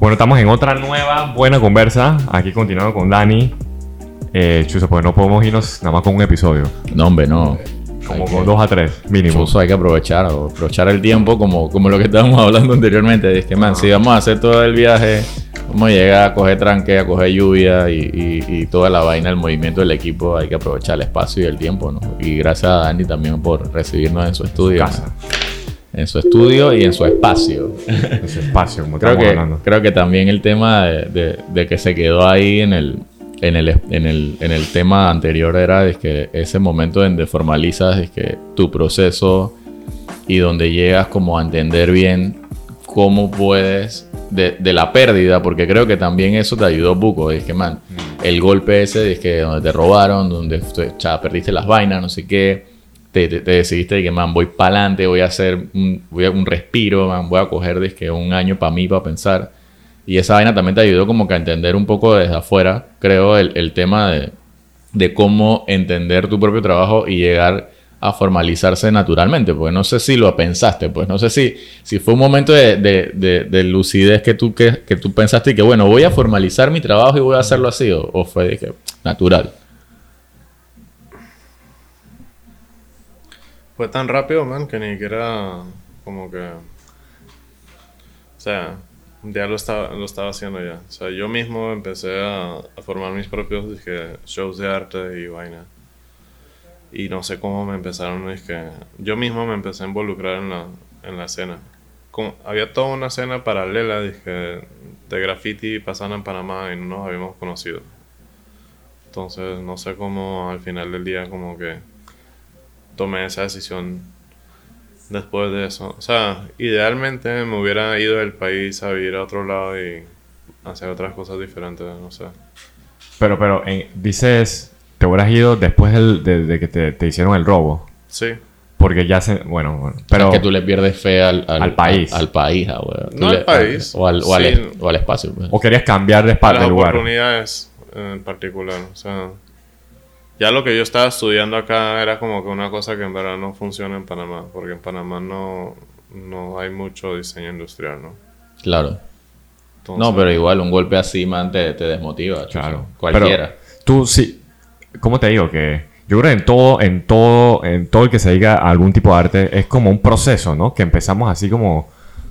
Bueno, estamos en otra nueva buena conversa. Aquí continuando con Dani. Eh, Chuso, porque no podemos irnos nada más con un episodio. No, hombre, no. Como Hay con que- dos a tres, mínimo. Chuzo hay que aprovechar, aprovechar el tiempo como, como lo que estábamos hablando anteriormente. Es que, man, si vamos a hacer todo el viaje, vamos a llegar a coger tranque, a coger lluvia y, y- y toda la vaina, el movimiento del equipo, hay que aprovechar el espacio y el tiempo, ¿no? Y gracias a Dani también por recibirnos en su estudio. Casa. En su estudio y en su espacio. Ese espacio, como creo que, hablando. creo que también el tema de, de- de que se quedó ahí en el, en el, en el, en el tema anterior era es que ese momento donde formalizas es que tu proceso y donde llegas como a entender bien cómo puedes de, de la pérdida, porque creo que también eso te ayudó buco, es que man, el golpe ese es que donde te robaron, donde cha, perdiste las vainas, no sé qué, te, te- te decidiste de que man, voy para adelante, voy a hacer un, voy a un respiro, man, voy a coger de que un año para mí, para pensar. Y esa vaina también te ayudó como que a entender un poco desde afuera, creo, el, el tema de, de cómo entender tu propio trabajo y llegar a formalizarse naturalmente, porque no sé si lo pensaste, pues no sé si, si fue un momento de, de- de- de lucidez que tú, que, que tú pensaste y que, bueno, voy a formalizar mi trabajo y voy a hacerlo así, o, o fue de que, natural. Fue tan rápido, man, que ni siquiera como que... O sea, ya lo estaba, lo estaba haciendo ya. O sea, yo mismo empecé a, a formar mis propios dizque, shows de arte y vaina. Y no sé cómo me empezaron, que yo mismo me empecé a involucrar en la, en la escena. Como- había toda una escena paralela dizque, de graffiti pasando en Panamá y no nos habíamos conocido. Entonces, no sé cómo al final del día como que tomé esa decisión después de eso. O sea, idealmente me hubiera ido del país a vivir a otro lado y hacer otras cosas diferentes, no sé. Pero, pero, en- dices, te hubieras ido después del- de, de que te, te hicieron el robo. Sí. Porque ya se. Bueno, bueno. Pero. es que tú le pierdes fe al, Al país. Al, país, ah, No al país, O al, o al, sí. o al espacio. pues. O querías cambiar de, las de lugar. oportunidades en particular. O sea, ya lo que yo estaba estudiando acá era como que una cosa que en verdad no funciona en Panamá, porque en Panamá no, no hay mucho diseño industrial, ¿no? Claro. Entonces, No, pero igual un golpe así, man, te, te desmotiva. Claro. Cualquiera. Pero tú sí. ¿Cómo te digo? Que yo creo que en todo, en todo, en todo el que se diga a algún tipo de arte es como un proceso, ¿no? Que empezamos así como,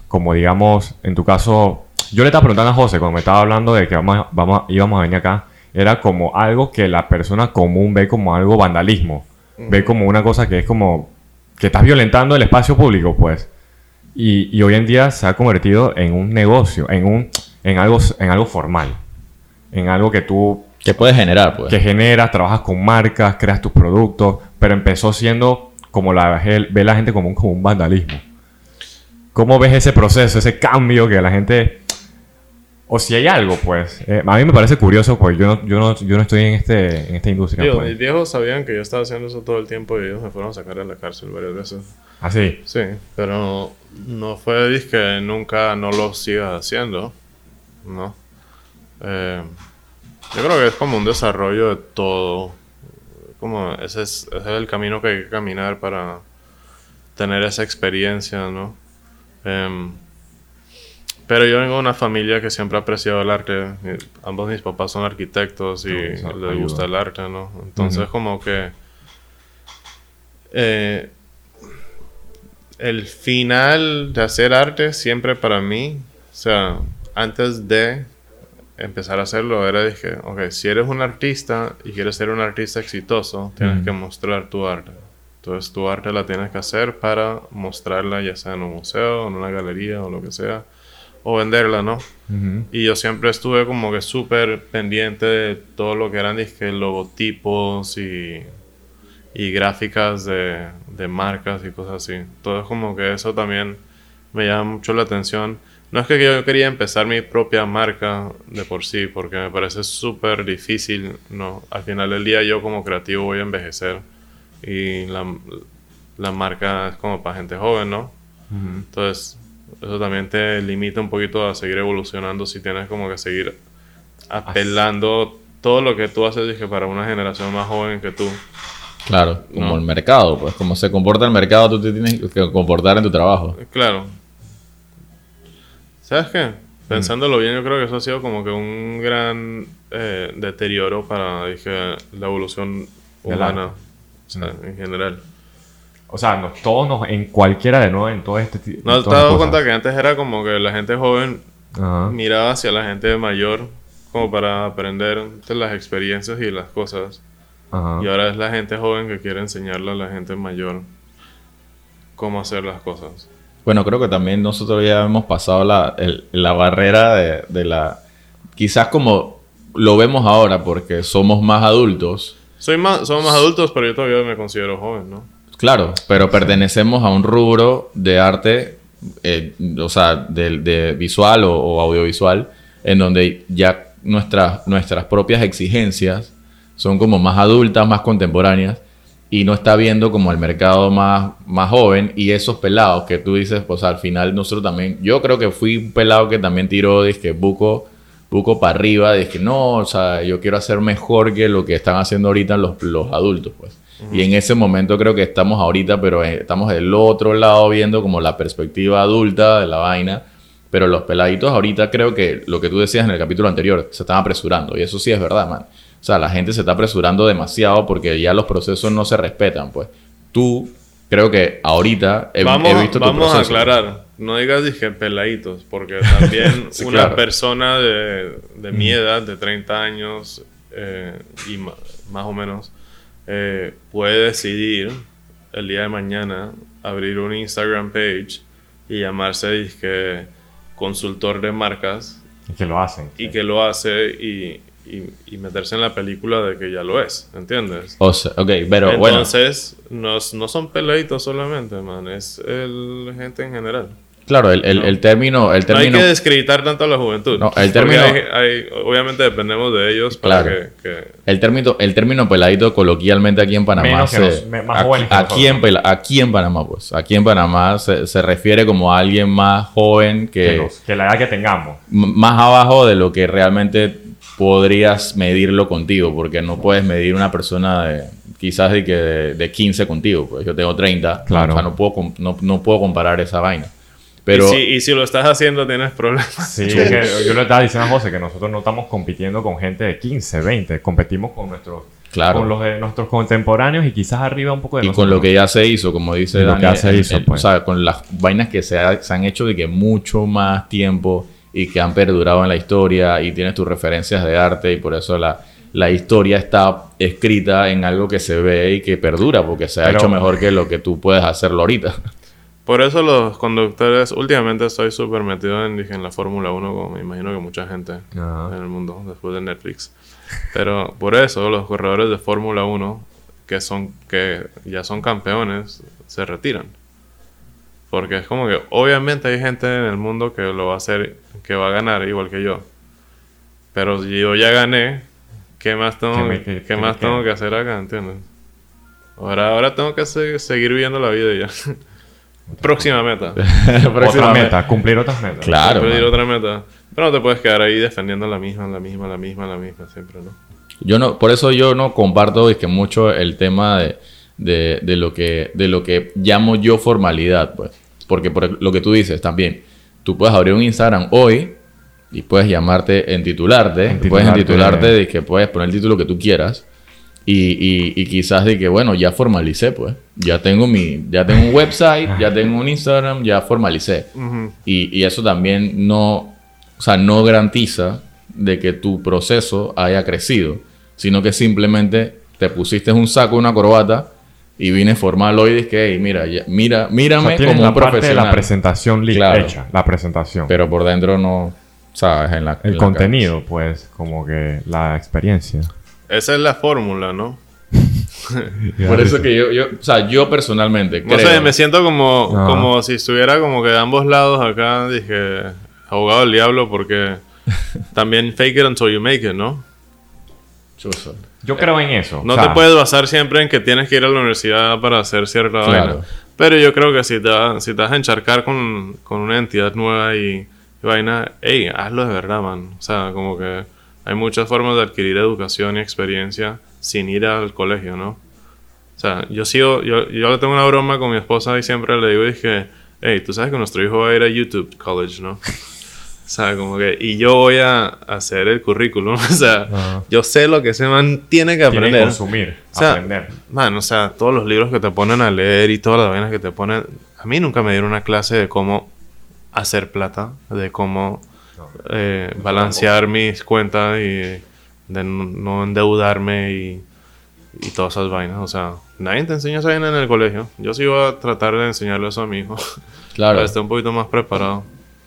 como digamos, en tu caso. Yo le estaba preguntando a José cuando me estaba hablando de que vamos, vamos, a- íbamos a venir acá. Era como algo que la persona común ve como algo vandalismo. Ve como una cosa que es como que estás violentando el espacio público, pues. Y, y hoy en día se ha convertido en un negocio, en un, en algo, en algo formal, en algo que tú ¿Qué puedes generar, pues? que generas, trabajas con marcas, creas tus productos, pero empezó siendo como la ve la gente como un, como un vandalismo. ¿Cómo ves ese proceso, ese cambio que la gente o si hay algo, pues, eh, a mí me parece curioso porque yo no, yo no, yo no estoy en este en esta industria, Digo, pues. mis viejos sabían que yo estaba haciendo eso todo el tiempo y ellos me fueron a sacar de la cárcel varias veces. Así. Sí, pero no fue que nunca no lo sigas haciendo, ¿no? Eh, yo creo que es como un desarrollo de todo. Como ese es, ese es el camino que hay que caminar para tener esa experiencia, ¿no? Em, pero yo vengo de una familia que siempre ha apreciado el arte. Mi- Ambos mis papás son arquitectos y les gusta el arte, ¿no? Entonces como que... eh, el final de hacer arte siempre para mí, o sea, antes de empezar a hacerlo, era dije, ok, si eres un artista y quieres ser un artista exitoso, tienes que mostrar tu arte. Entonces tu arte la tienes que hacer para mostrarla ya sea en un museo, en una galería o lo que sea, o venderla, ¿no? Ujú. Y yo siempre estuve como que súper pendiente de todo lo que eran dizque, logotipos y, y gráficas de, de marcas y cosas así. Todo es como que eso también me llama mucho la atención. No es que yo quería empezar mi propia marca de por sí, porque me parece súper difícil, ¿no? Al final del día yo como creativo voy a envejecer y la, la marca es como para gente joven, ¿no? Ujú. Entonces, eso también te limita un poquito a seguir evolucionando si tienes como que seguir apelando todo lo que tú haces dije, para una generación más joven que tú. Claro, como No. el mercado, pues como se comporta el mercado, tú te tienes que comportar en tu trabajo. Claro. ¿Sabes qué? pensándolo bien, yo creo que eso ha sido como que un gran eh, deterioro para dije, la evolución humana, o sea, en general. O sea, todos nos, en cualquiera de nuevo, en todo este tipo. ¿No te has dado cuenta que antes era como que la gente joven Ajá. miraba hacia la gente mayor como para aprender de las experiencias y las cosas? Ajá. Y ahora es la gente joven que quiere enseñarle a la gente mayor cómo hacer las cosas. Bueno, creo que también nosotros ya hemos pasado la, el- la barrera de, de la... Quizás como lo vemos ahora porque somos más adultos, Soy más, somos más adultos, pero yo todavía me considero joven, ¿no? Claro, pero pertenecemos a un rubro de arte, eh, o sea, de, de visual o, o audiovisual, en donde ya nuestras, nuestras propias exigencias son como más adultas, más contemporáneas, y no está viendo como el mercado más, más joven y esos pelados que tú dices, pues al final nosotros también, yo creo que fui un pelado que también tiró, que buco, buco para arriba, que no, o sea, yo quiero hacer mejor que lo que están haciendo ahorita los, los adultos, pues. Y en ese momento creo que estamos ahorita, pero eh, estamos del otro lado viendo como la perspectiva adulta de la vaina. Pero los peladitos ahorita creo que lo que tú decías en el capítulo anterior, se están apresurando. Y eso sí es verdad, man. O sea, la gente se está apresurando demasiado porque ya los procesos no se respetan, pues. Tú, creo que ahorita he, vamos he visto tu vamos a aclarar. No digas dije peladitos, porque también Sí, una claro. persona de, de mi edad, de 30 años eh, y más o menos, eh, puede decidir el día de mañana abrir un Instagram page y llamarse dizque, consultor de marcas Y que lo hacen. y que lo hace y, y- y meterse en la película de que ya lo es, ¿entiendes? O sea, ok, pero bueno. Entonces, no, no son peladitos solamente, man, es el gente en general. Claro, el, el, el término... El No hay término que descreditar tanto a la juventud. No, el término- hay- hay- obviamente dependemos de ellos para Claro. que, que- El término, el término peladito coloquialmente aquí en Panamá Menos se- más aquí, en aquí en Panamá pues aquí en Panamá se, se refiere como a alguien más joven que, Que, la edad que tengamos. más abajo de lo que realmente podrías medirlo contigo porque no puedes medir una persona de quizás de que de, de 15 contigo pues yo tengo 30 Claro. o sea no puedo no, no puedo comparar esa vaina pero y, si, y si lo estás haciendo tienes problemas. Sí, es que yo le estaba diciendo a José que nosotros no estamos compitiendo con gente de 15, 20. Competimos con nuestros, Claro. con los de nuestros contemporáneos y quizás arriba un poco de y nosotros. con lo que ya se hizo, como dice Y lo que Dani, ya se el- hizo, el- pues. o sea, con las vainas que se, ha- se han hecho de que mucho más tiempo y que han perdurado en la historia y tienes tus referencias de arte y por eso la, la historia está escrita en algo que se ve y que perdura porque se ha Pero- hecho mejor que lo que tú puedes hacerlo ahorita. Por eso los conductores, últimamente estoy súper metido en, dije, en la Fórmula 1, como me imagino que mucha gente Ajá. en el mundo, después de Netflix. Pero por eso los corredores de Fórmula 1, que, son, que ya son campeones, se retiran. Porque es como que obviamente hay gente en el mundo que lo va a hacer, que va a ganar igual que yo. Pero si yo ya gané, ¿qué más tengo, ¿Qué me- ¿qué más tengo que hacer acá? ¿Entiendes? Ahora, ahora tengo que se- seguir viviendo la vida ya. Próxima meta. Otra Próximamente. meta, cumplir otras metas. Claro. Pedir man. otra meta. Pero no te puedes quedar ahí defendiendo la misma, la misma, la misma, la misma siempre, ¿no? Yo no, por eso yo no comparto es que mucho el tema de, de, de lo que, de lo que llamo yo formalidad, pues. Porque por lo que tú dices también, tú puedes abrir un Instagram hoy y puedes llamarte, entitularte, Entitularte. puedes entitularte de que puedes poner el título que tú quieras. Y, y, y quizás de que, bueno, ya formalicé, pues. Ya tengo mi, ya tengo un website, ya tengo un Instagram, ya formalicé. Y, y eso también no, o sea, no garantiza de que tu proceso haya crecido, sino que simplemente te pusiste un saco, una corbata y vine formal hoy y dije, "Hey, mira, ya- mira, O mírame sea, tienes como la un parte de profesional. la presentación Claro. hecha, la presentación. Pero por dentro no, sabes, en la en el la contenido, pues, como que la experiencia. Esa es la fórmula, ¿no? Por eso que yo, yo, o sea, yo personalmente No creo. sé, me siento como, No. como si estuviera como que de ambos lados acá, dije, abogado del diablo, porque también fake it until you make it, ¿no? Yo creo en eso. No o sea, te puedes basar siempre en que tienes que ir a la universidad para hacer cierta Claro. vaina. Pero yo creo que si te, si te vas a encharcar con, con una entidad nueva y, y vaina, hey, hazlo de verdad, man. O sea, como que hay muchas formas de adquirir educación y experiencia sin ir al colegio, ¿no? O sea, yo sigo, yo, yo le tengo una broma con mi esposa y siempre le digo, dije, hey, tú sabes que nuestro hijo va a ir a YouTube College, ¿no? O sea, como que, y yo voy a hacer el currículum. O sea, yo sé lo que ese man tiene que aprender. que consumir, O sea, aprender. Man, o sea, todos los libros que te ponen a leer y todas las vainas que te ponen. A mí nunca me dieron una clase de cómo hacer plata, de cómo. Eh, balancear mis cuentas y de no, endeudarme y, y todas esas vainas. O sea, nadie te enseña esa vaina en el colegio. Yo sí voy a tratar de enseñarle eso a mi hijo. Claro. Para esté un poquito más preparado.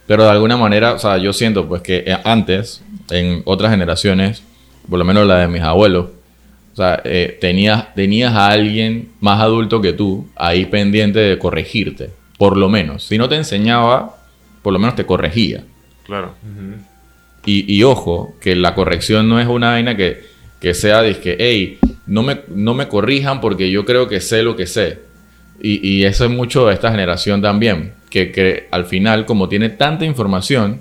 Pero de alguna manera, o sea, yo siento pues que eh, antes, en otras generaciones, por lo menos la de mis abuelos, o sea, eh, tenías, tenías a alguien más adulto que tú ahí pendiente de corregirte, por lo menos. Si no te enseñaba, por lo menos te corregía. Claro. Y, y ojo, que la corrección no es una vaina que, que sea de que, hey, no me, no me corrijan porque yo creo que sé lo que sé. Y, y eso es mucho de esta generación también, que, que al final, como tiene tanta información,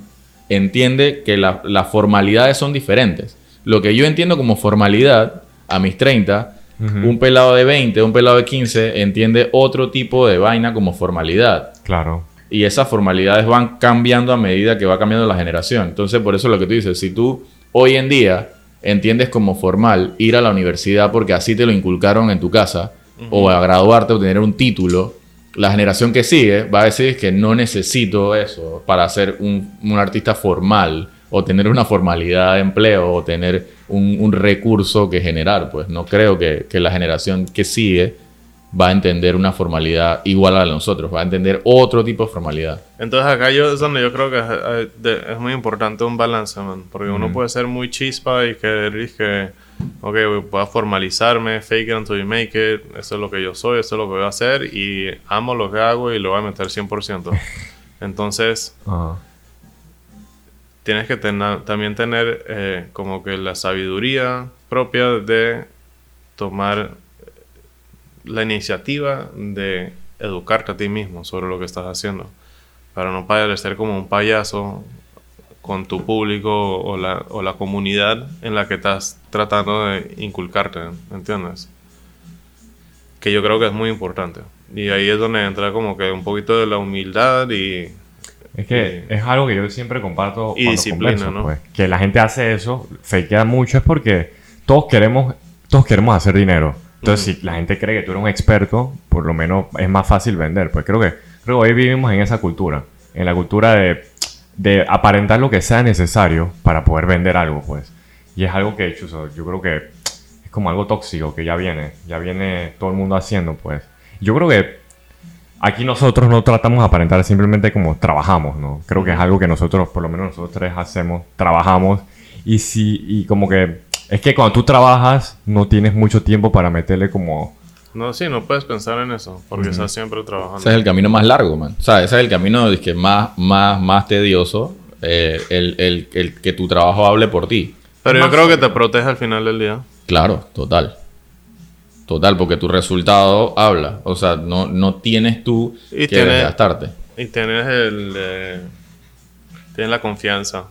entiende que la- las formalidades son diferentes. Lo que yo entiendo como formalidad a mis 30, Ujú. un pelado de 20, un pelado de 15, entiende otro tipo de vaina como formalidad Claro. Y esas formalidades van cambiando a medida que va cambiando la generación. Entonces, por eso lo que tú dices, si tú hoy en día entiendes como formal ir a la universidad porque así te lo inculcaron en tu casa, o a graduarte o tener un título, la generación que sigue va a decir que no necesito eso para ser un, un artista formal o tener una formalidad de empleo o tener un, un recurso que generar. Pues no creo que, que la generación que sigue va a entender una formalidad igual a la de nosotros, va a entender otro tipo de formalidad. Entonces acá yo es donde yo creo que es, eh, es muy importante un balance, man. Porque uno puede ser muy chispa y querer y que, ok, voy a formalizarme, fake it until you make it, eso es lo que yo soy, eso es lo que voy a hacer y amo lo que hago y lo voy a meter 100%. Entonces, tienes que tener, también tener eh, como que la sabiduría propia de tomar la iniciativa de educarte a ti mismo sobre lo que estás haciendo. Para no parecer como un payaso con tu público o la, o la comunidad en la que estás tratando de inculcarte, ¿entiendes? Que yo creo que es muy importante. Y ahí es donde entra como que un poquito de la humildad y Es que es algo que yo siempre comparto Y disciplina, converso, ¿no? pues. Que la gente hace eso, fakea mucho, es porque todos queremos, todos queremos hacer dinero. Entonces, si la gente cree que tú eres un experto, por lo menos es más fácil vender. Pues creo que, creo que hoy vivimos en esa cultura. En la cultura de, de aparentar lo que sea necesario para poder vender algo, pues. Y es algo que, chuzo, yo creo que es como algo tóxico que ya viene. Ya viene todo el mundo haciendo, pues. Yo creo que aquí nosotros no tratamos de aparentar simplemente como trabajamos, ¿no? Creo que es algo que nosotros, por lo menos nosotros tres hacemos, trabajamos. Y si, y como que, es que cuando tú trabajas, no tienes mucho tiempo para meterle como... No, sí, no puedes pensar en eso, porque estás siempre trabajando. Ese es el camino más largo, man. O sea, ese es el camino que más, más, más tedioso, eh, el, el- el que tu trabajo hable por ti. Pero yo creo que te protege al final del día. Claro, total. Total, porque tu resultado habla. O sea, no, no tienes tú Y que tiene- desgastarte. Y tienes el... eh, tienes la confianza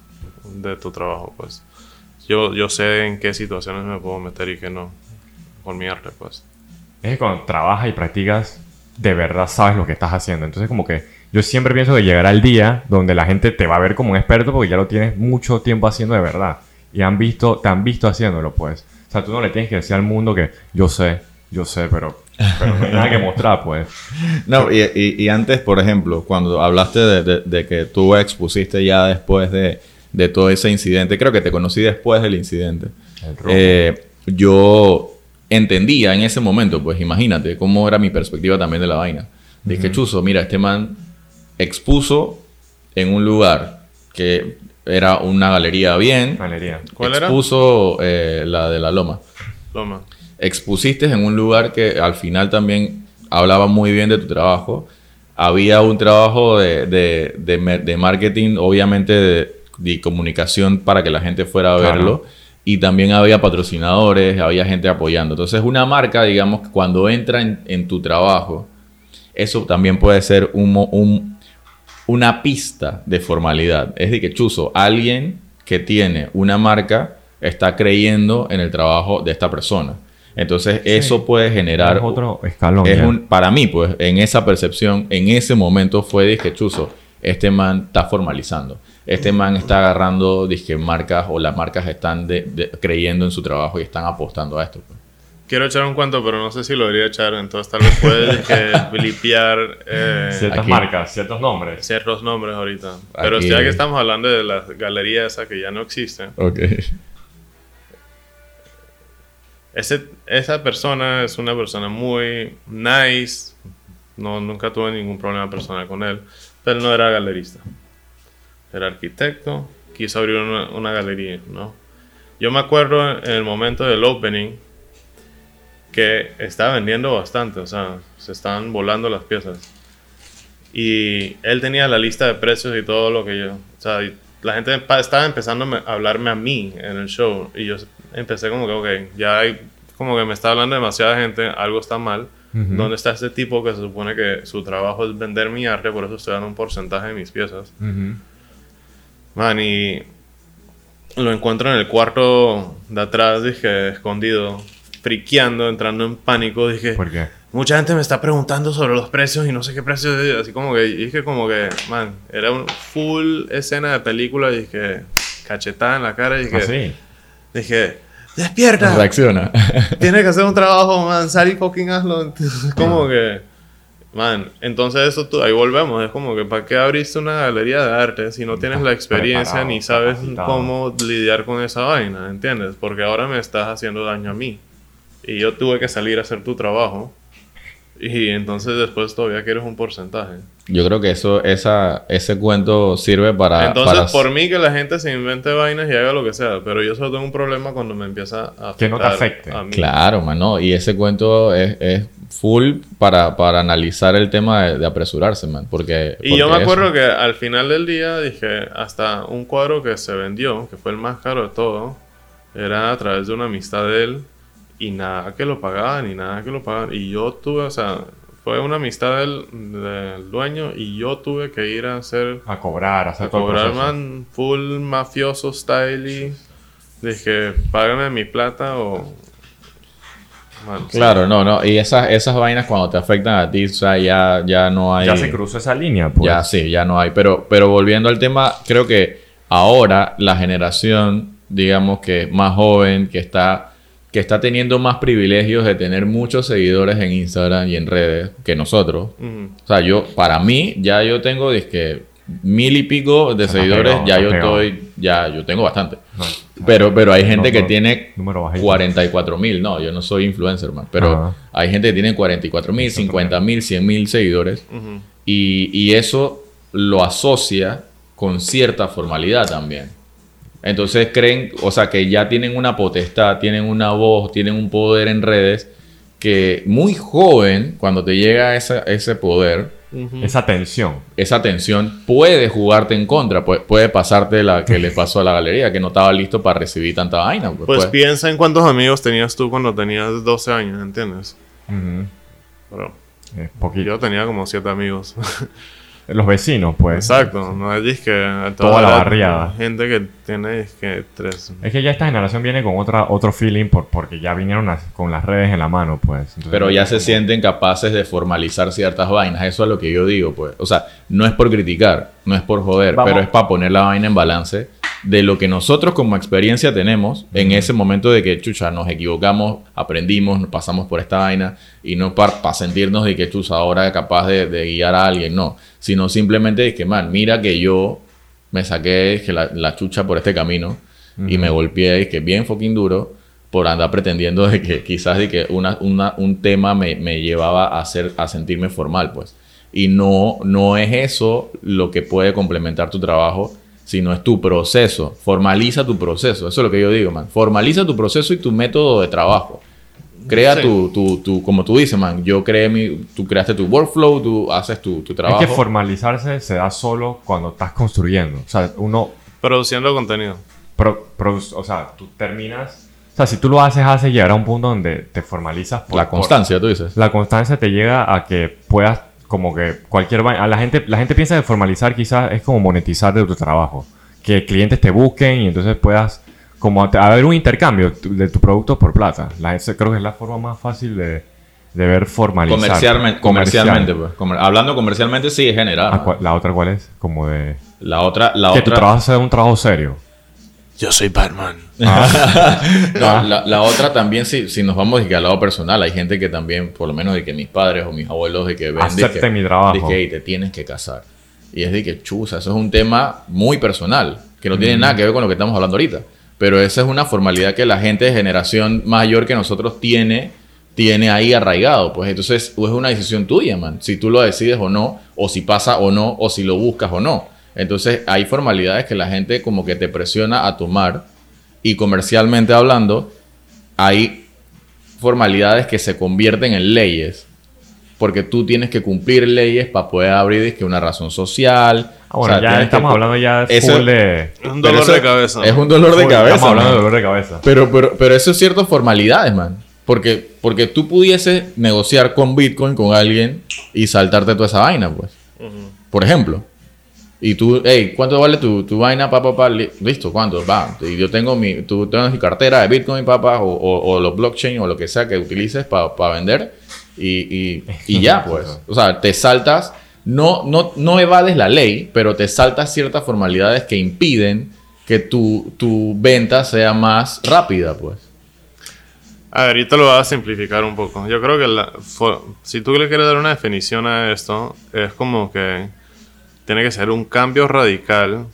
de tu trabajo, pues. Yo, yo sé en qué situaciones me puedo meter y qué no. Con mi arte, pues. Es que cuando trabajas y practicas, de verdad sabes lo que estás haciendo. Entonces como que yo siempre pienso que llegará el día donde la gente te va a ver como un experto porque ya lo tienes mucho tiempo haciendo de verdad. Y han visto, te han visto haciéndolo, pues. O sea, tú no le tienes que decir al mundo que yo sé, yo sé, pero, pero no hay nada que mostrar, pues. No, y, y- y antes, por ejemplo, cuando hablaste de, de- de que tú expusiste ya después de, de todo ese incidente, creo que te conocí después del incidente. Eh, yo entendía en ese momento, pues imagínate cómo era mi perspectiva también de la vaina. Dije, Chuzo, mira, este man expuso en un lugar que era una galería bien. Galería. ¿Cuál era? expuso eh, la de la Loma Loma. expusiste en un lugar que al final también hablaba muy bien de tu trabajo. Había un trabajo de, de- de de marketing, obviamente de, de comunicación para que la gente fuera a Claro. verlo. Y también había patrocinadores, había gente apoyando. Entonces una marca, digamos, que cuando entra en, en tu trabajo, eso también puede ser un, una pista de formalidad. Es de que, chuzo, alguien que tiene una marca está creyendo en el trabajo de esta persona. Entonces, eso puede generar... Es otro escalón. es ya. un- para mí, pues, en esa percepción, en ese momento fue de que, chuzo, este man está formalizando. Este man está agarrando, dizque marcas o las marcas están de- de- creyendo en su trabajo y están apostando a esto. pues. Quiero echar un cuento, pero no sé si lo debería echar. Entonces tal vez puedes blipear eh, Ciertas aquí. marcas, ciertos nombres. ciertos nombres ahorita. Pero Aquí- ya que estamos hablando de la galería esa que ya no existe. Ok. Ese, esa persona es una persona muy nice. No, nunca tuve ningún problema personal con él. Pero él no era galerista. Era arquitecto. Quiso abrir una, una galería, ¿no? Yo me acuerdo en el momento del opening que estaba vendiendo bastante. O sea, se estaban volando las piezas. Y él tenía la lista de precios y todo lo que yo. O sea, la gente estaba empezando a me- a hablarme a mí en el show. Y yo empecé como que, ok, ya hay. Como que me está hablando demasiada gente, algo está mal. Ujú. ¿Dónde está este tipo que se supone que su trabajo es vender mi arte? Por eso estoy dando un porcentaje de mis piezas. Ujú. Man, y lo encuentro en el cuarto de atrás, dije, escondido, friqueando, entrando en pánico. Dije, ¿Por qué? mucha gente me está preguntando sobre los precios y no sé qué precios. Así como que, dije como que, man, era un full escena de película. Y dije, cachetada en la cara. Y dije, despierta. Reacciona. Tienes que hacer un trabajo, man. Sal y fucking hazlo. Entonces, como que, man, entonces eso tú, ahí volvemos. Es como que, ¿para qué abriste una galería de arte si no tienes la experiencia Preparado, ni sabes capacitado. cómo lidiar con esa vaina? ¿Entiendes? Porque ahora me estás haciendo daño a mí. Y yo tuve que salir a hacer tu trabajo. Y entonces después todavía quieres un porcentaje. Yo creo que eso, esa, ese cuento sirve para... Entonces, para- por mí que la gente se invente vainas y haga lo que sea. Pero yo solo tengo un problema cuando me empieza a afectar Que no te afecte. a mí. Claro, mano. Y ese cuento es, es full para, para analizar el tema de, de apresurarse, man. Porque... Y yo me acuerdo eso- que al final del día dije, hasta un cuadro que se vendió, que fue el más caro de todo, era a través de una amistad de él y nada que lo pagaban y nada que lo pagaban. Y yo tuve, o sea, fue una amistad del, del dueño y yo tuve que ir a hacer, A cobrar, a hacer a todo cobrar man full mafioso style y dije, págame mi plata o... Man, sí. Claro, no, no. Y esas, esas vainas cuando te afectan a ti, o sea, ya, ya no hay... Ya se cruzó esa línea, pues. Ya sí, ya no hay. Pero, pero volviendo al tema, creo que ahora la generación, digamos que más joven, que está, que está teniendo más privilegios de tener muchos seguidores en Instagram y en redes que nosotros. O sea, yo, para mí, ya yo tengo que mil y pico de Se seguidores, pegado, ya yo pegado. estoy, ya yo tengo bastante. No. Pero, pero hay gente No, que no, tiene número bajito. 44 mil. No, yo no soy influencer, man. Pero Ajá. hay gente que tiene 44 mil, 50 mil, 100 mil seguidores. Y, y eso lo asocia con cierta formalidad también. Entonces creen, o sea, que ya tienen una potestad, tienen una voz, tienen un poder en redes que muy joven, cuando te llega esa- ese poder. Esa tensión. esa tensión puede jugarte en contra, puede, puede pasarte la que le pasó a la galería, que no estaba listo para recibir tanta vaina. Pues, Pues puede- piensa en cuántos amigos tenías tú cuando tenías 12 años, ¿entiendes? Ujú. Pero Es poquito. yo tenía como 7 amigos. Los vecinos, pues. Exacto, no es disque Toda la barriada. Gente que tiene disque 3. Es que ya esta generación viene con otra, otro feeling por, porque ya vinieron a- con las redes en la mano, pues. Entonces, Pero ya se sienten capaces de formalizar ciertas vainas. Eso es lo que yo digo, pues. O sea, no es por criticar, no es por joder, Vamos. pero es para poner la vaina en balance de lo que nosotros como experiencia tenemos en ese momento de que, chucha, nos equivocamos, aprendimos, pasamos por esta vaina y no para sentirnos de que, chucha, ahora es capaz de, de guiar a alguien, no. Sino simplemente de que, man, mira que yo me saqué que la, la chucha por este camino y me golpeé, que bien fucking duro por andar pretendiendo de que quizás de que una, una- un tema me, me llevaba a, hacer, a sentirme formal, pues. Y no, no es eso lo que puede complementar tu trabajo, sino es tu proceso. Formaliza tu proceso. Eso es lo que yo digo, man. Formaliza tu proceso y tu método de trabajo. Crea Sí. tu, tu, tu, como tú dices, man. Yo creé mi, tú creaste tu workflow, tú haces tu, tu Es trabajo. que formalizarse se da solo cuando estás construyendo. O sea, uno. Produciendo contenido. pro- o sea, tú terminas. O sea, si tú lo haces, haces llegar a un punto donde te formalizas. por- la por- constancia, tú dices. la constancia te llega a que puedas, como que cualquier. A la gente, la gente piensa que formalizar quizás es como monetizar de tu trabajo. Que clientes te busquen y entonces puedas, como haber un intercambio de tu producto por plata. La, creo que es la forma más fácil de, de ver formalizar. Comercialmente, Comercial. comercialmente pues. Comer- hablando comercialmente, sí, es general. Ah, ¿cuál- La otra, ¿cuál es? Como de. La otra, la que otra. tu trabajo sea un trabajo serio. Yo soy Batman. No, la, la otra también, si, si nos vamos al lado personal, hay gente que también, por lo menos de que mis padres o mis abuelos, de que ven que, mi trabajo. de que "Ey, te tienes que casar. Y es de que chusa, eso es un tema muy personal, que no tiene nada que ver con lo que estamos hablando ahorita. Pero esa es una formalidad que la gente de generación mayor que nosotros tiene, tiene ahí arraigado. Pues entonces es una decisión tuya, man. Si tú lo decides o no, o si pasa o no, o si lo buscas o no. Entonces hay formalidades que la gente como que te presiona a tomar y comercialmente hablando, hay formalidades que se convierten en leyes. Porque tú tienes que cumplir leyes para poder abrir es que una razón social. Ah, bueno, O sea, ya estamos que- hablando ya Eso- full de... Es un Pero dolor eso de cabeza. Es un dolor de cabeza. Estamos hablando de dolor de cabeza. Pero, pero, pero eso es ciertas formalidades, man. Porque, porque tú pudieses negociar con Bitcoin con alguien y saltarte toda esa vaina, pues. Por ejemplo. Y tú, hey, ¿cuánto vale tu, tu vaina, papá? Pa, Li- Listo, ¿cuánto? Va. Y yo tengo mi, tú tienes mi cartera de Bitcoin, papá, o, o, o los blockchain o lo que sea que utilices para vender. Y, y, y ya, pues. O sea, te saltas, no, no, no evades la ley, pero te saltas ciertas formalidades que impiden que tu, tu venta sea más rápida, pues. A ver, yo te lo voy a simplificar un poco. Yo creo que la- si tú le quieres dar una definición a esto, es como que tiene que ser un cambio radical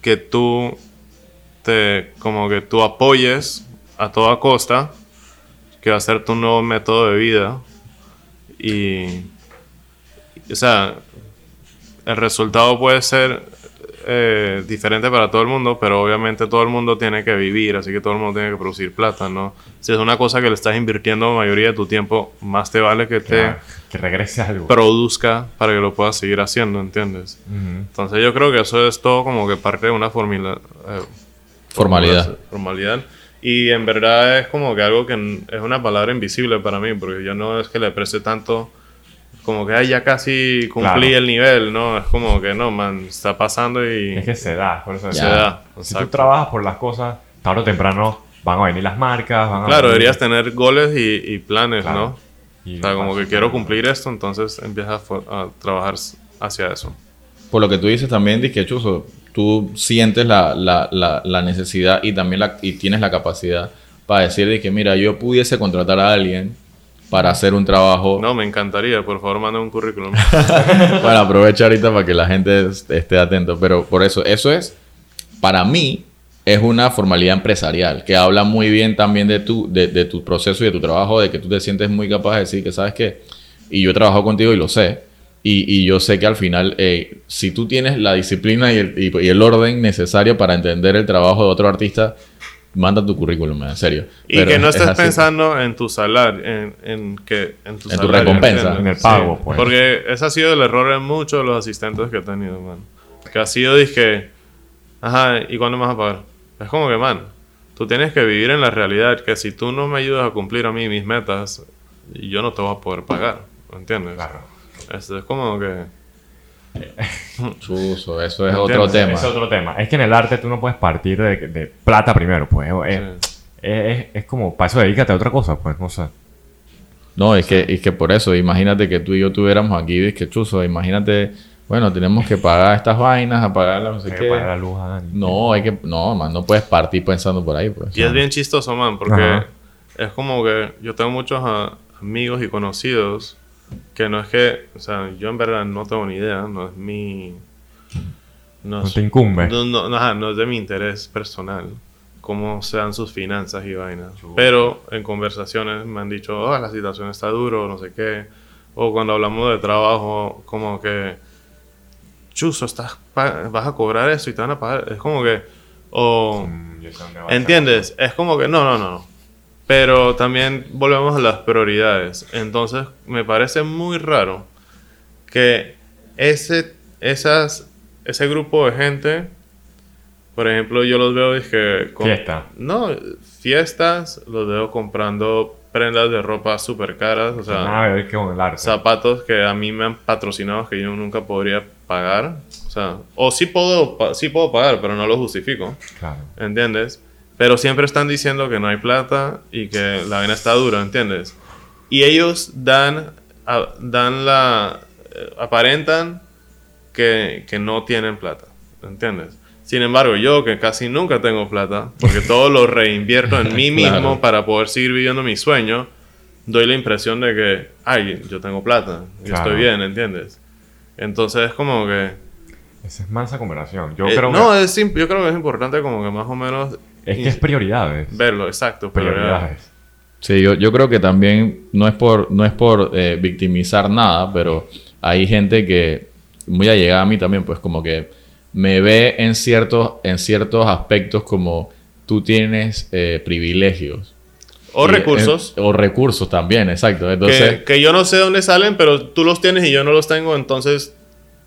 que tú te como que tú apoyes a toda costa, que va a ser tu nuevo método de vida. Y o sea, el resultado puede ser eh, diferente para todo el mundo, pero obviamente todo el mundo tiene que vivir, así que todo el mundo tiene que producir plata, ¿no? Si es una cosa que le estás invirtiendo la mayoría de tu tiempo, más te vale que te Que, regrese algo. produzca para que lo puedas seguir haciendo, ¿entiendes? Ujú. Entonces yo creo que eso es todo como que parte de una formula, eh, Formalidad. Formalidad. Y en verdad es como que algo que es una palabra invisible para mí, porque yo no es que le preste tanto, como que "Ay, ya casi cumplí Claro. el nivel, ¿no? Es como que no, man, está pasando y Es que se da, por eso se da. Si tú trabajas por las cosas, tarde o temprano van a venir las marcas, van a Claro, venir- deberías tener goles y, y planes, Claro. ¿no? y O sea, como que quiero cumplir esto, entonces empiezas a, a trabajar hacia eso. Por lo que tú dices también, que Chuzo, tú sientes la, la, la, la necesidad y también la, y tienes la capacidad para decir de que, mira, yo pudiese contratar a alguien para hacer un trabajo. No, me encantaría, por favor, manda un currículum. Bueno, aprovecha ahorita para que la gente est- esté atento. Pero por eso, eso es, para mí, es una formalidad empresarial que habla muy bien también de tu, de, de tu proceso y de tu trabajo, de que tú te sientes muy capaz de decir que, ¿sabes qué? Y yo he trabajado contigo y lo sé. Y, y yo sé que al final, eh, si tú tienes la disciplina y el, y- y el orden necesario para entender el trabajo de otro artista, manda tu currículum, en serio. Y Pero que no es estés pensando en tu salario, en, en que en tu, En tu recompensa. ¿entiendes? En el pago, pues. Porque ese ha sido el error en muchos de los asistentes que he tenido, man. Que ha sido, dije, ajá, ¿y cuándo me vas a pagar? Es como que, man, tú tienes que vivir en la realidad, que si tú no me ayudas a cumplir a mí mis metas, yo no te voy a poder pagar, ¿entiendes? Claro. Esto es como que... Chuzo, eso es otro tema. Es otro tema. Es que en el arte tú no puedes partir de, de plata primero, pues. Es, Sí. es- es- es como, para eso dedícate a otra cosa, pues, no sé. No, es que, es que por eso, imagínate que tú y yo tuviéramos aquí, es que chuzo, imagínate, bueno, tenemos que pagar estas vainas, a pagar la no sé Hay qué. que pagar la luz a. No, hay que, no, man, no puedes partir pensando por ahí, pues. Y es bien chistoso, man, porque Ajá. es como que yo tengo muchos amigos y conocidos que no es que, o sea, yo en verdad no tengo ni idea, no es mi... No, No te incumbe. no, no, no, no es de mi interés personal cómo sean sus finanzas y vainas. Pero en conversaciones me han dicho, oh, la situación está duro, no sé qué. O cuando hablamos de trabajo, como que, chuzo, estás vas a cobrar eso y te van a pagar. Es como que, o... A ¿Entiendes? Es como que no, no, no. Pero también volvemos a las prioridades. Entonces, me parece muy raro que ese, esas, ese grupo de gente, por ejemplo, yo los veo dije, con- Fiesta. No, fiestas, los veo comprando prendas de ropa súper caras, o sea, arte. zapatos que a mí me han patrocinado que yo nunca podría pagar. O sea, o sí puedo, sí puedo pagar, pero no lo justifico. Claro. ¿entiendes? Pero siempre están diciendo que no hay plata y que la vaina está dura, ¿entiendes? Y ellos dan, a- dan la, eh, aparentan que que, no tienen plata, ¿entiendes? Sin embargo, yo que casi nunca tengo plata, porque todo lo reinvierto en mí mismo Claro. para poder seguir viviendo mi sueño, doy la impresión de que, ay, yo tengo plata, y Claro. estoy bien, ¿entiendes? Entonces es como que... Esa es mansa conversación. Yo eh, creo no, que es, yo creo que es importante como que más o menos es que es prioridades. verlo, exacto. Prioridades. Sí, yo, yo creo que también no es por, no es por eh, victimizar nada, pero hay gente que, muy allegada a mí también, pues como que me ve en ciertos, en ciertos aspectos como tú tienes eh, privilegios. O Y, recursos. eh, o recursos también, exacto. Entonces, que, que yo no sé dónde salen, pero tú los tienes y yo no los tengo, entonces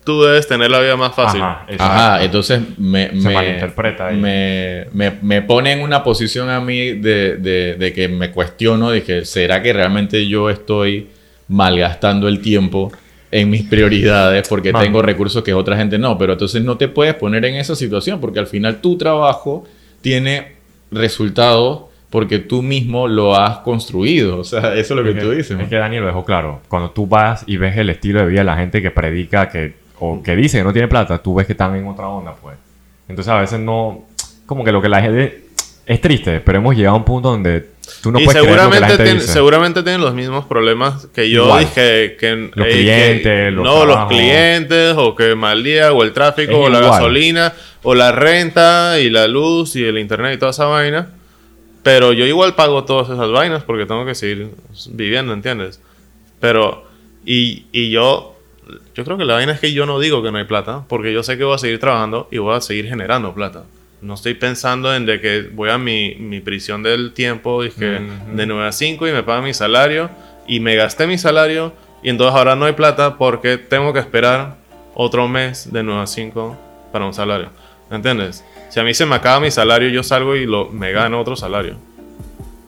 tú debes tener la vida más fácil. Ajá, entonces me, Se me, malinterpreta ahí. me, me, me pone en una posición a mí de, de, de que me cuestiono de que será que realmente yo estoy malgastando el tiempo en mis prioridades porque Man. tengo recursos que otra gente no, pero entonces no te puedes poner en esa situación porque al final tu trabajo tiene resultados porque tú mismo lo has construido, o sea, eso es lo que Es tú dices. Es que Dani lo dejó claro. Cuando tú vas y ves el estilo de vida de la gente que predica que o que dice que no tiene plata, tú ves que están en otra onda, pues. Entonces a veces no... Como que lo que la gente... Es triste, pero hemos llegado a un punto donde tú no y puedes creer lo que la seguramente, gente dice. seguramente tienen los mismos problemas que yo Igual. dije que Los eh, que- clientes, los no los trabajos. clientes o que mal día o el tráfico Es o la igual. gasolina o la renta y la luz y el internet y toda esa vaina pero yo igual pago todas esas vainas porque tengo que seguir viviendo ¿entiendes? pero y, y yo yo creo que la vaina es que yo no digo que no hay plata porque yo sé que voy a seguir trabajando y voy a seguir generando plata no estoy pensando en de que voy a mi, mi prisión del tiempo y que Ujú. de 9 a 5 y me pagan mi salario y me gasté mi salario y entonces ahora no hay plata porque tengo que esperar otro mes de 9 a 5 para un salario. ¿Entiendes? Si a mí se me acaba mi salario, yo salgo y lo, me gano otro salario.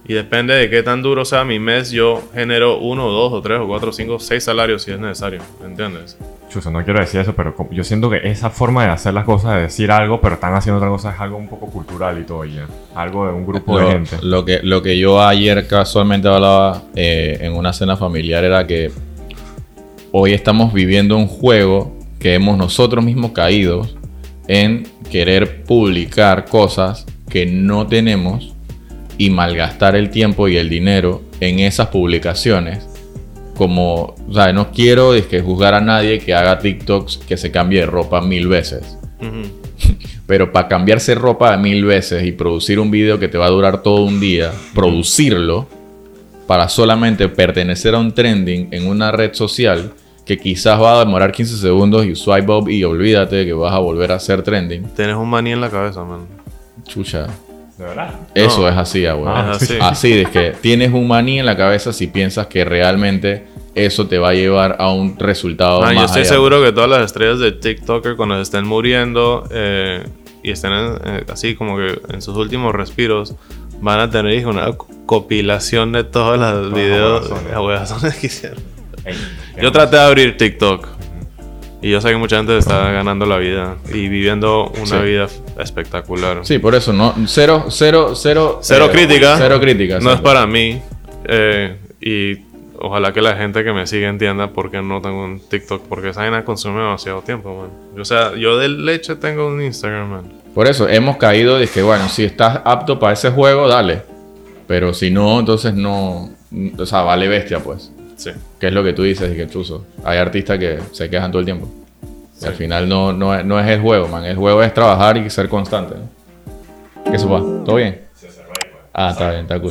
Y depende de qué tan duro sea mi mes, yo genero uno, dos, o tres, o cuatro, o cinco, seis salarios si es necesario. ¿Entiendes? Chuso, no quiero decir eso, pero yo siento que esa forma de hacer las cosas, de decir algo, pero están haciendo otra cosa, es algo un poco cultural y todo ya. Algo de un grupo de gente. lo que, lo que yo ayer casualmente hablaba eh, en una cena familiar era que hoy estamos viviendo un juego que hemos nosotros mismos caído en querer publicar cosas que no tenemos y malgastar el tiempo y el dinero en esas publicaciones. Como, o sea, no quiero es que juzgar a nadie que haga TikToks que se cambie de ropa mil veces. Pero para cambiarse ropa mil veces y producir un video que te va a durar todo un día, producirlo para solamente pertenecer a un trending en una red social que quizás va a demorar 15 segundos y swipe up y olvídate que vas a volver a ser trending. Tienes un maní en la cabeza, man. Chucha. ¿De verdad? Eso No. es así, abuelo. Ah, es así. Así de que tienes un maní en la cabeza si piensas que realmente eso te va a llevar a un resultado más yo estoy allá. seguro que todas las estrellas de TikToker cuando se estén muriendo eh, y estén en- eh, así como que en sus últimos respiros van a tener hijo, una co- compilación de todos los videos las que hicieron. Yo traté de abrir TikTok y yo sé que mucha gente está ganando la vida y viviendo una Sí. vida espectacular. Sí, por eso, no, cero, cero, cero. Cero eh, crítica. Cero crítica. No es para mí. eh, y ojalá que la gente que me sigue entienda por qué no tengo un TikTok. Porque esa vaina consume demasiado tiempo, man. O sea, yo de leche tengo un Instagram, man. Por eso, hemos caído de que, bueno, si estás apto para ese juego, dale. Pero si no, entonces no. O sea, vale bestia, pues. Sí. Que es lo que tú dices, y que chuzo. Hay artistas que se quejan todo el tiempo. Y al final no, no, es- no es el juego, man. El juego es trabajar y ser constante. ¿no? ¿Qué eso va? ¿Todo bien? Ah, está bien, está cool.